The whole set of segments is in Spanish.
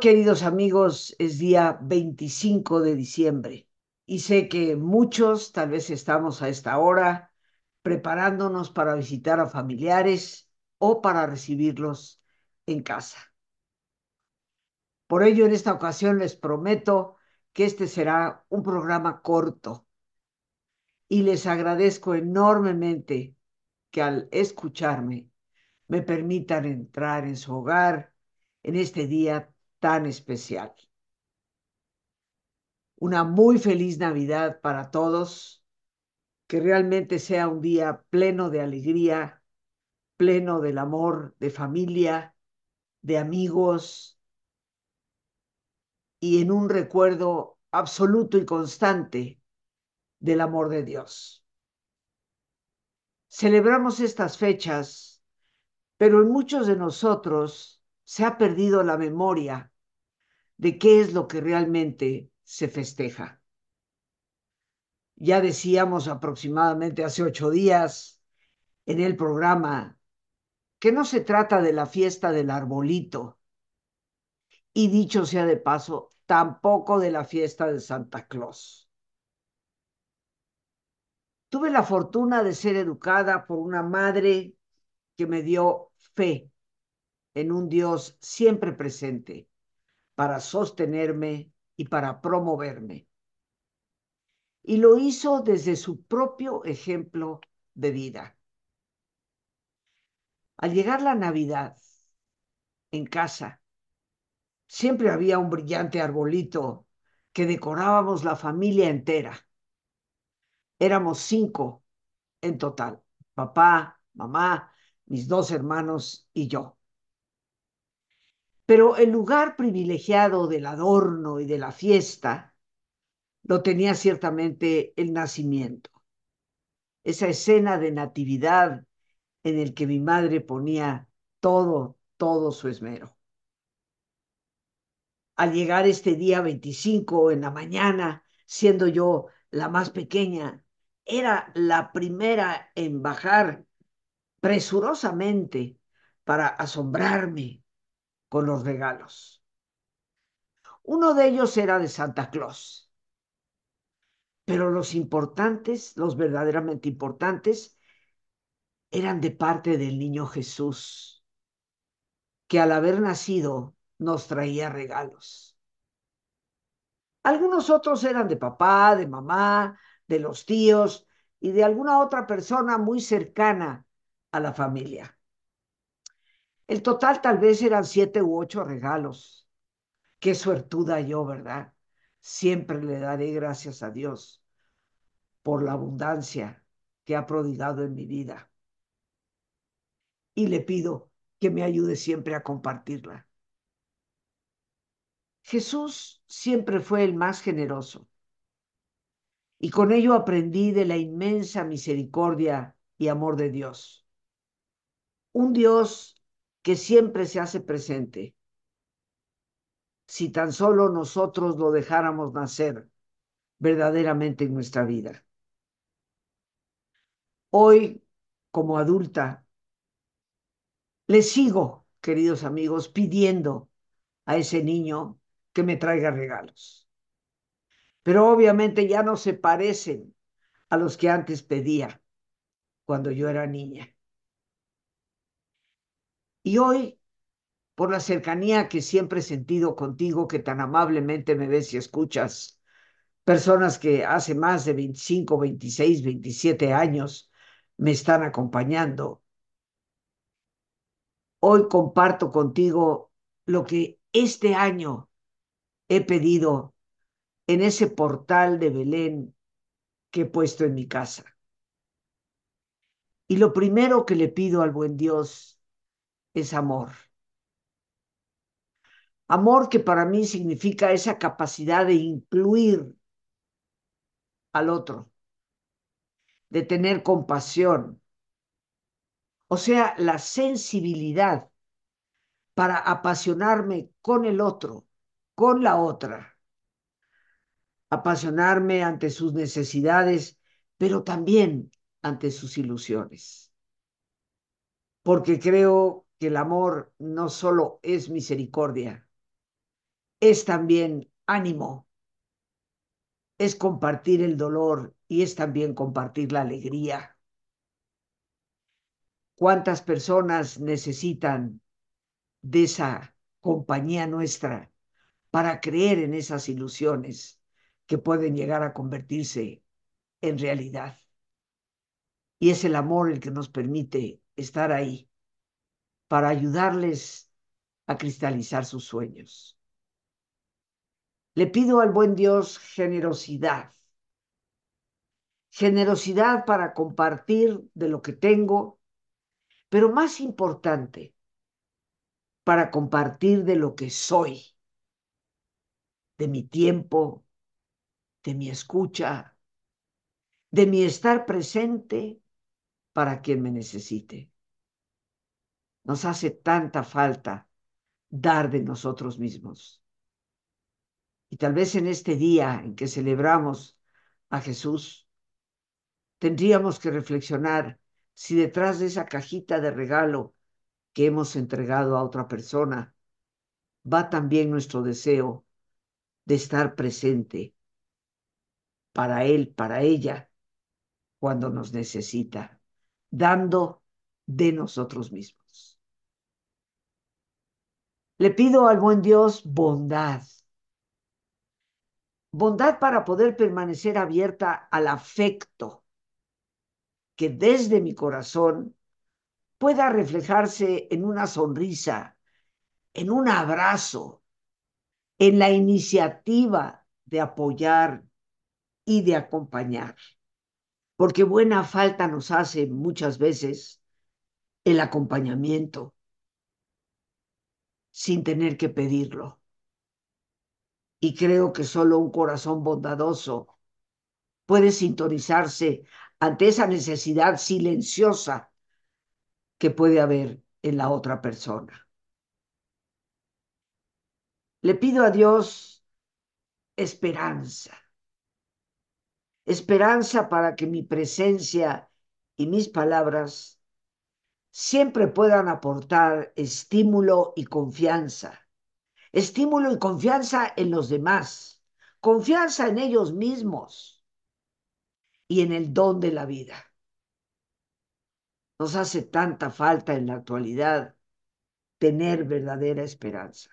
Queridos amigos, es día 25 de diciembre y sé que muchos tal vez estamos a esta hora preparándonos para visitar a familiares o para recibirlos en casa. Por ello, en esta ocasión les prometo que este será un programa corto y les agradezco enormemente que al escucharme me permitan entrar en su hogar en este día tan especial. Una muy feliz Navidad para todos, que realmente sea un día pleno de alegría, pleno del amor de familia, de amigos y en un recuerdo absoluto y constante del amor de Dios. Celebramos estas fechas, pero en muchos de nosotros se ha perdido la memoria de qué es lo que realmente se festeja. Ya decíamos aproximadamente hace ocho días en el programa que no se trata de la fiesta del arbolito, y dicho sea de paso, tampoco de la fiesta de Santa Claus. Tuve la fortuna de ser educada por una madre que me dio fe en un Dios siempre presente para sostenerme y para promoverme. Y lo hizo desde su propio ejemplo de vida. Al llegar la Navidad, en casa, siempre había un brillante arbolito que decorábamos la familia entera. Éramos cinco en total, papá, mamá, mis dos hermanos y yo. Pero el lugar privilegiado del adorno y de la fiesta lo tenía ciertamente el nacimiento. Esa escena de natividad en el que mi madre ponía todo, todo su esmero. Al llegar este día 25 en la mañana, siendo yo la más pequeña, era la primera en bajar presurosamente para asombrarme con los regalos. Uno de ellos era de Santa Claus, pero los importantes, los verdaderamente importantes, eran de parte del niño Jesús, que al haber nacido nos traía regalos. Algunos otros eran de papá, de mamá, de los tíos y de alguna otra persona muy cercana a la familia. El total tal vez eran siete u ocho regalos. Qué suertuda yo, ¿verdad? Siempre le daré gracias a Dios por la abundancia que ha prodigado en mi vida. Y le pido que me ayude siempre a compartirla. Jesús siempre fue el más generoso. Y con ello aprendí de la inmensa misericordia y amor de Dios. Un Dios que siempre se hace presente. Si tan solo nosotros lo dejáramos nacer verdaderamente en nuestra vida. Hoy, como adulta, le sigo, queridos amigos, pidiendo a ese niño que me traiga regalos. pero obviamente ya no se parecen a los que antes pedía cuando yo era niña. Y hoy, por la cercanía que siempre he sentido contigo, que tan amablemente me ves y escuchas, personas que hace más de 25, 26, 27 años me están acompañando. Hoy comparto contigo lo que este año he pedido en ese portal de Belén que he puesto en mi casa. Y lo primero que le pido al buen Dios es amor. Amor que para mí significa esa capacidad de incluir al otro, de tener compasión, o sea, la sensibilidad para apasionarme con el otro, con la otra, apasionarme ante sus necesidades, pero también ante sus ilusiones. Porque creo que el amor no solo es misericordia, es también ánimo, es compartir el dolor y es también compartir la alegría. ¿Cuántas personas necesitan de esa compañía nuestra para creer en esas ilusiones que pueden llegar a convertirse en realidad? Y es el amor el que nos permite estar ahí para ayudarles a cristalizar sus sueños. Le pido al buen Dios generosidad. Generosidad para compartir de lo que tengo, pero más importante, para compartir de lo que soy, de mi tiempo, de mi escucha, de mi estar presente para quien me necesite. Nos hace tanta falta dar de nosotros mismos. Y tal vez en este día en que celebramos a Jesús, tendríamos que reflexionar si detrás de esa cajita de regalo que hemos entregado a otra persona va también nuestro deseo de estar presente para él, para ella, cuando nos necesita, dando de nosotros mismos. Le pido al buen Dios bondad bondad para poder permanecer abierta al afecto que desde mi corazón pueda reflejarse en una sonrisa, en un abrazo, en la iniciativa de apoyar y de acompañar. Porque buena falta nos hace muchas veces el acompañamiento sin tener que pedirlo y creo que solo un corazón bondadoso puede sintonizarse ante esa necesidad silenciosa que puede haber en la otra persona. Le pido a Dios esperanza, esperanza para que mi presencia y mis palabras siempre puedan aportar estímulo y confianza estímulo y confianza en los demás, confianza en ellos mismos y en el don de la vida. Nos hace tanta falta en la actualidad tener verdadera esperanza.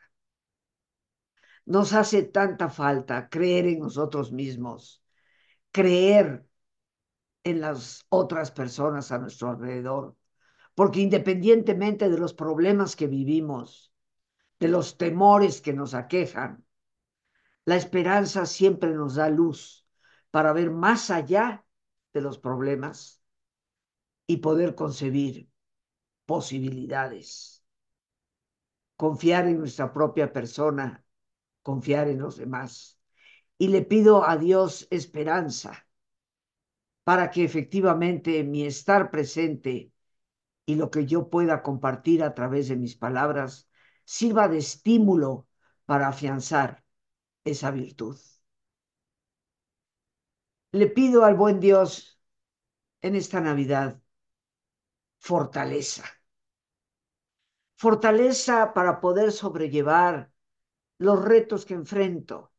Nos hace tanta falta creer en nosotros mismos, creer en las otras personas a nuestro alrededor, porque independientemente de los problemas que vivimos, de los temores que nos aquejan. La esperanza siempre nos da luz para ver más allá de los problemas y poder concebir posibilidades. Confiar en nuestra propia persona, confiar en los demás. Y le pido a Dios esperanza para que efectivamente mi estar presente y lo que yo pueda compartir a través de mis palabras sirva de estímulo para afianzar esa virtud. Le pido al buen Dios en esta Navidad fortaleza. Fortaleza para poder sobrellevar los retos que enfrento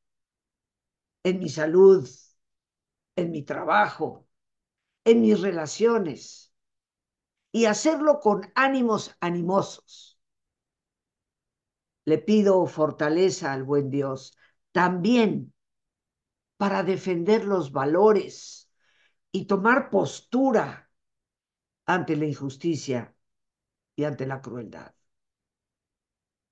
en mi salud, en mi trabajo, en mis relaciones, y hacerlo con ánimos animosos. Le pido fortaleza al buen Dios también para defender los valores y tomar postura ante la injusticia y ante la crueldad.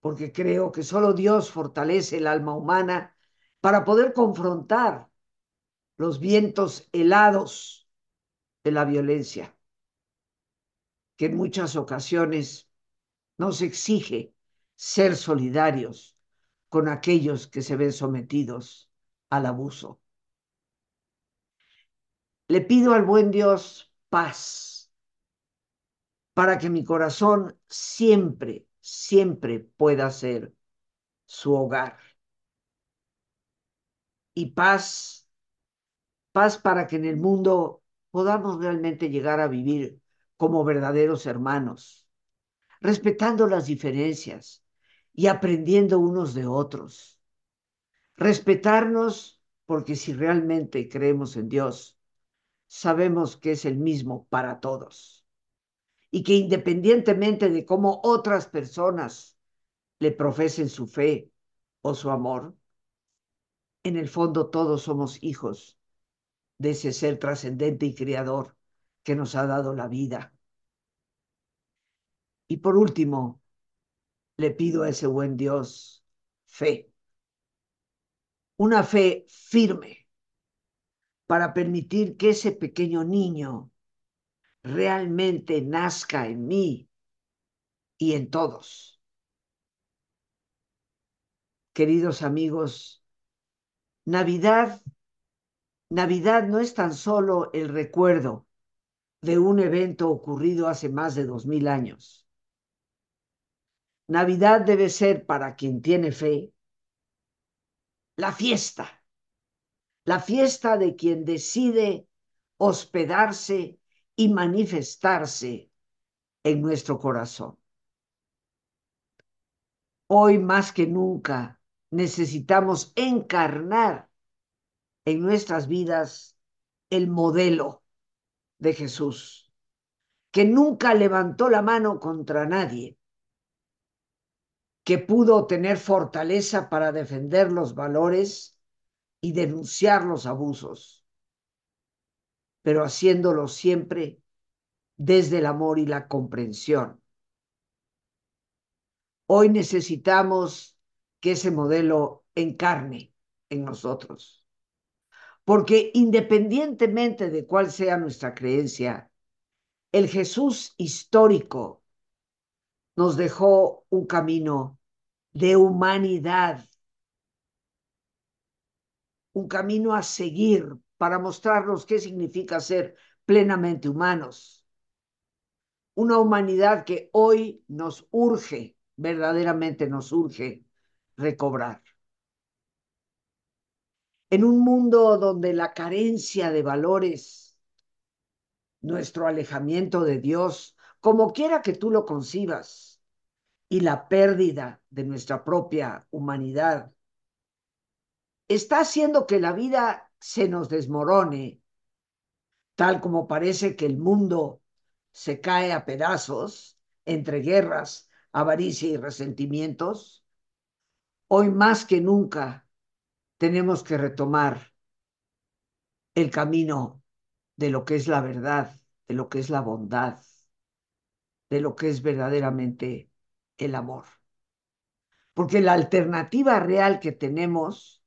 Porque creo que solo Dios fortalece el alma humana para poder confrontar los vientos helados de la violencia, que en muchas ocasiones nos exige ser solidarios con aquellos que se ven sometidos al abuso. Le pido al buen Dios paz para que mi corazón siempre, siempre pueda ser su hogar. Y paz, paz para que en el mundo podamos realmente llegar a vivir como verdaderos hermanos, respetando las diferencias y aprendiendo unos de otros. Respetarnos porque si realmente creemos en Dios, sabemos que es el mismo para todos y que independientemente de cómo otras personas le profesen su fe o su amor, en el fondo todos somos hijos de ese ser trascendente y creador que nos ha dado la vida. Y por último, le pido a ese buen Dios fe, una fe firme para permitir que ese pequeño niño realmente nazca en mí y en todos. Queridos amigos, Navidad, Navidad no es tan solo el recuerdo de un evento ocurrido hace más de dos mil años. Navidad debe ser para quien tiene fe la fiesta, la fiesta de quien decide hospedarse y manifestarse en nuestro corazón. Hoy más que nunca necesitamos encarnar en nuestras vidas el modelo de Jesús, que nunca levantó la mano contra nadie, que pudo tener fortaleza para defender los valores y denunciar los abusos, pero haciéndolo siempre desde el amor y la comprensión. Hoy necesitamos que ese modelo encarne en nosotros, porque independientemente de cuál sea nuestra creencia, el Jesús histórico nos dejó un camino de humanidad, un camino a seguir para mostrarnos qué significa ser plenamente humanos. Una humanidad que hoy nos urge, verdaderamente nos urge recobrar. En un mundo donde la carencia de valores, nuestro alejamiento de Dios, como quiera que tú lo concibas, y la pérdida de nuestra propia humanidad, está haciendo que la vida se nos desmorone, tal como parece que el mundo se cae a pedazos entre guerras, avaricia y resentimientos, hoy más que nunca tenemos que retomar el camino de lo que es la verdad, de lo que es la bondad, de lo que es verdaderamente el amor. Porque la alternativa real que tenemos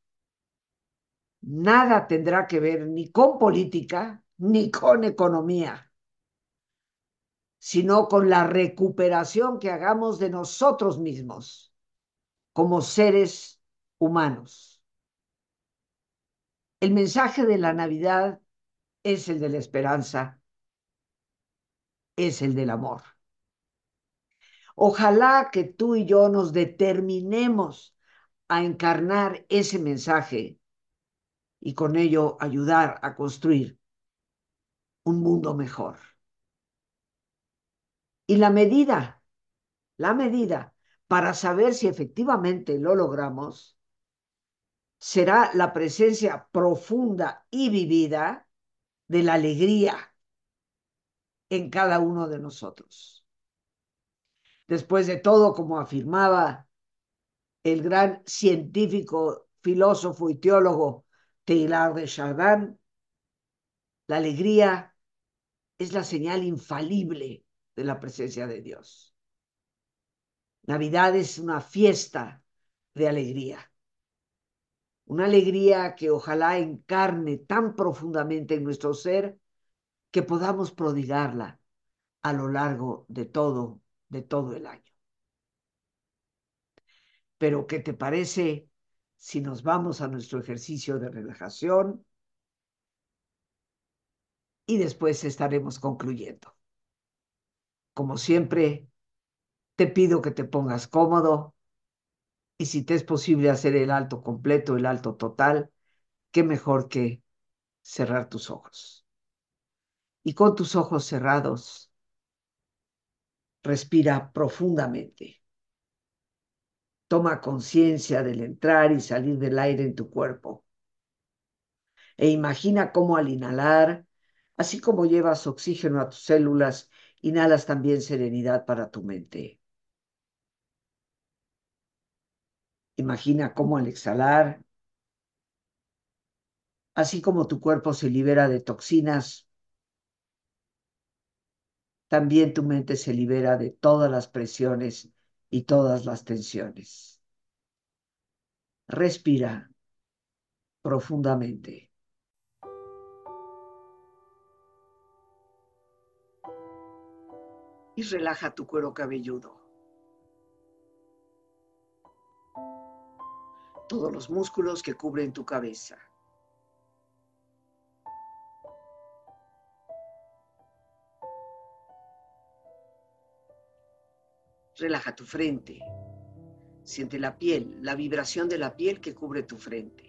nada tendrá que ver ni con política ni con economía, sino con la recuperación que hagamos de nosotros mismos como seres humanos. El mensaje de la Navidad es el de la esperanza, es el del amor. Ojalá que tú y yo nos determinemos a encarnar ese mensaje y con ello ayudar a construir un mundo mejor. Y la medida, la medida para saber si efectivamente lo logramos, será la presencia profunda y vivida de la alegría en cada uno de nosotros. Después de todo, como afirmaba el gran científico, filósofo y teólogo Teilhard de Chardin, la alegría es la señal infalible de la presencia de Dios. Navidad es una fiesta de alegría. Una alegría que ojalá encarne tan profundamente en nuestro ser que podamos prodigarla a lo largo de todo, de todo el año. Pero, ¿qué te parece si nos vamos a nuestro ejercicio de relajación? Y después estaremos concluyendo. Como siempre, te pido que te pongas cómodo y si te es posible hacer el alto completo, el alto total, qué mejor que cerrar tus ojos. Y con tus ojos cerrados, respira profundamente. Toma conciencia del entrar y salir del aire en tu cuerpo. E imagina cómo al inhalar, así como llevas oxígeno a tus células, inhalas también serenidad para tu mente. Imagina cómo al exhalar, así como tu cuerpo se libera de toxinas, también tu mente se libera de todas las presiones y todas las tensiones. Respira profundamente. Y relaja tu cuero cabelludo. Todos los músculos que cubren tu cabeza. Relaja tu frente. Siente la piel, la vibración de la piel que cubre tu frente.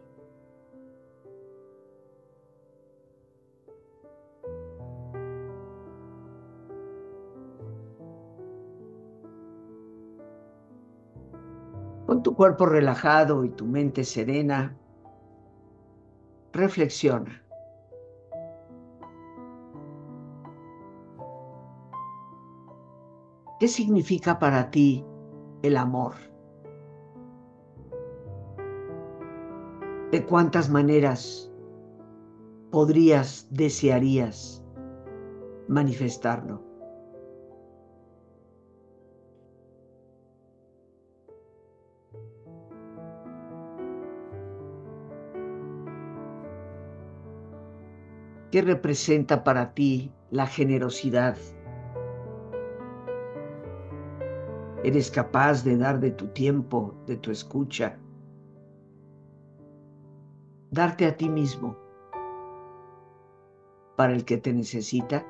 Tu cuerpo relajado y tu mente serena, reflexiona. ¿Qué significa para ti el amor? ¿De cuántas maneras podrías, desearías manifestarlo? ¿Qué representa para ti la generosidad? ¿Eres capaz de dar de tu tiempo, de tu escucha? Darte a ti mismo para el que te necesita.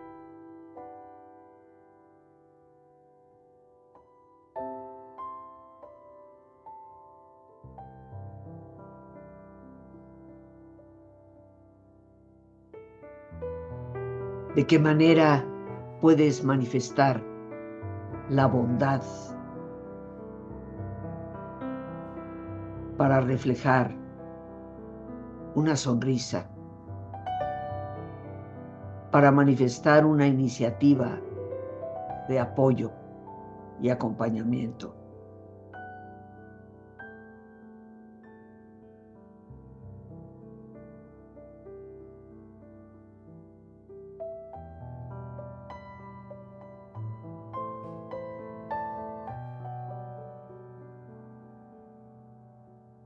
De qué manera puedes manifestar la bondad para reflejar una sonrisa, para manifestar una iniciativa de apoyo y acompañamiento.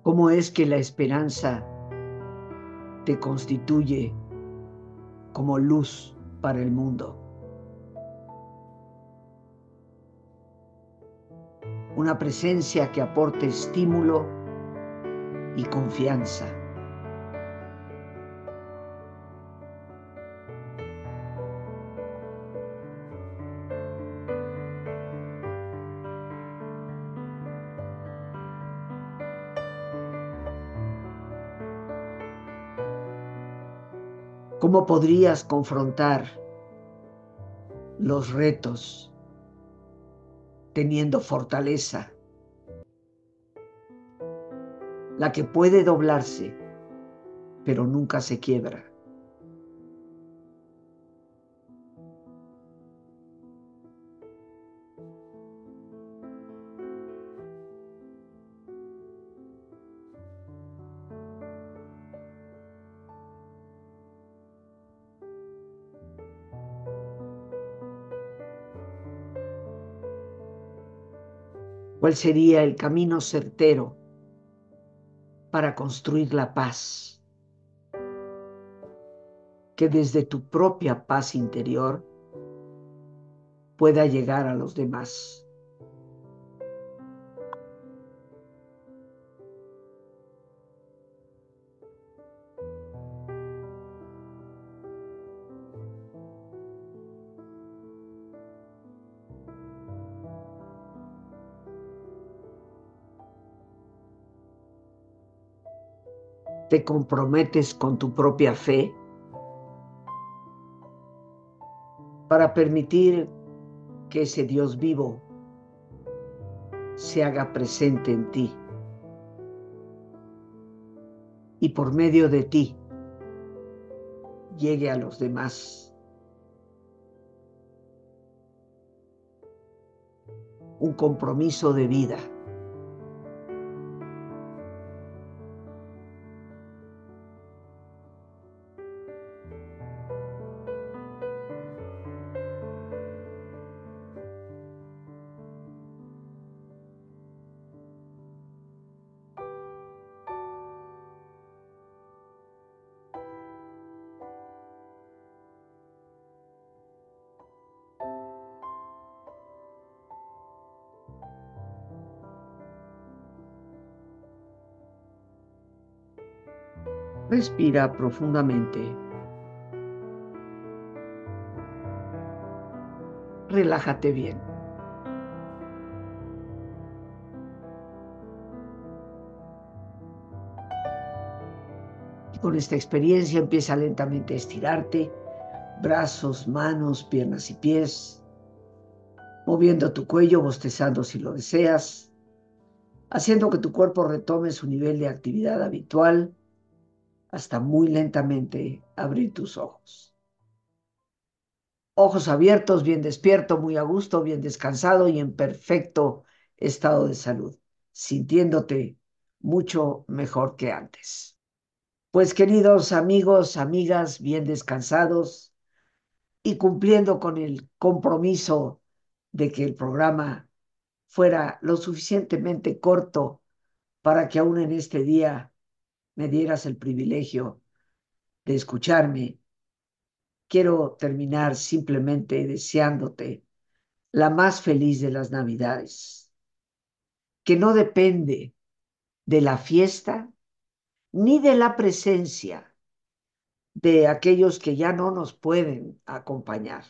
Cómo es que la esperanza te constituye como luz para el mundo. Una presencia que aporte estímulo y confianza. ¿Cómo podrías confrontar los retos teniendo fortaleza? La que puede doblarse, pero nunca se quiebra. ¿Cuál sería el camino certero para construir la paz? que desde tu propia paz interior pueda llegar a los demás. Te comprometes con tu propia fe para permitir que ese Dios vivo se haga presente en ti y por medio de ti llegue a los demás. Un compromiso de vida. Respira profundamente. Relájate bien. Con esta experiencia empieza lentamente a estirarte, brazos, manos, piernas y pies, moviendo tu cuello, bostezando si lo deseas, haciendo que tu cuerpo retome su nivel de actividad habitual hasta muy lentamente abrir tus ojos. Ojos abiertos, bien despierto, muy a gusto, bien descansado y en perfecto estado de salud, sintiéndote mucho mejor que antes. Pues queridos amigos, amigas, bien descansados y cumpliendo con el compromiso de que el programa fuera lo suficientemente corto para que aún en este día me dieras el privilegio de escucharme, quiero terminar simplemente deseándote la más feliz de las Navidades, que no depende de la fiesta ni de la presencia de aquellos que ya no nos pueden acompañar.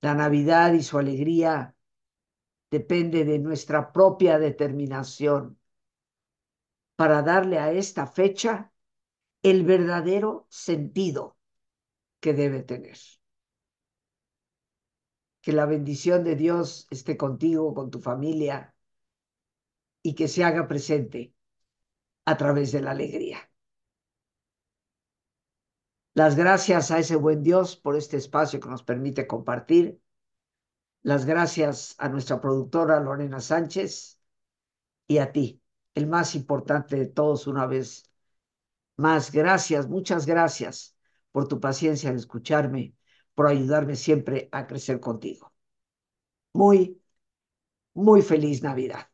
La Navidad y su alegría depende de nuestra propia determinación para darle a esta fecha el verdadero sentido que debe tener. Que la bendición de Dios esté contigo, con tu familia, y que se haga presente a través de la alegría. Las gracias a ese buen Dios por este espacio que nos permite compartir. Las gracias a nuestra productora Lorena Sánchez y a ti el más importante de todos una vez más. Gracias, muchas gracias por tu paciencia en escucharme, por ayudarme siempre a crecer contigo. Muy, muy feliz Navidad.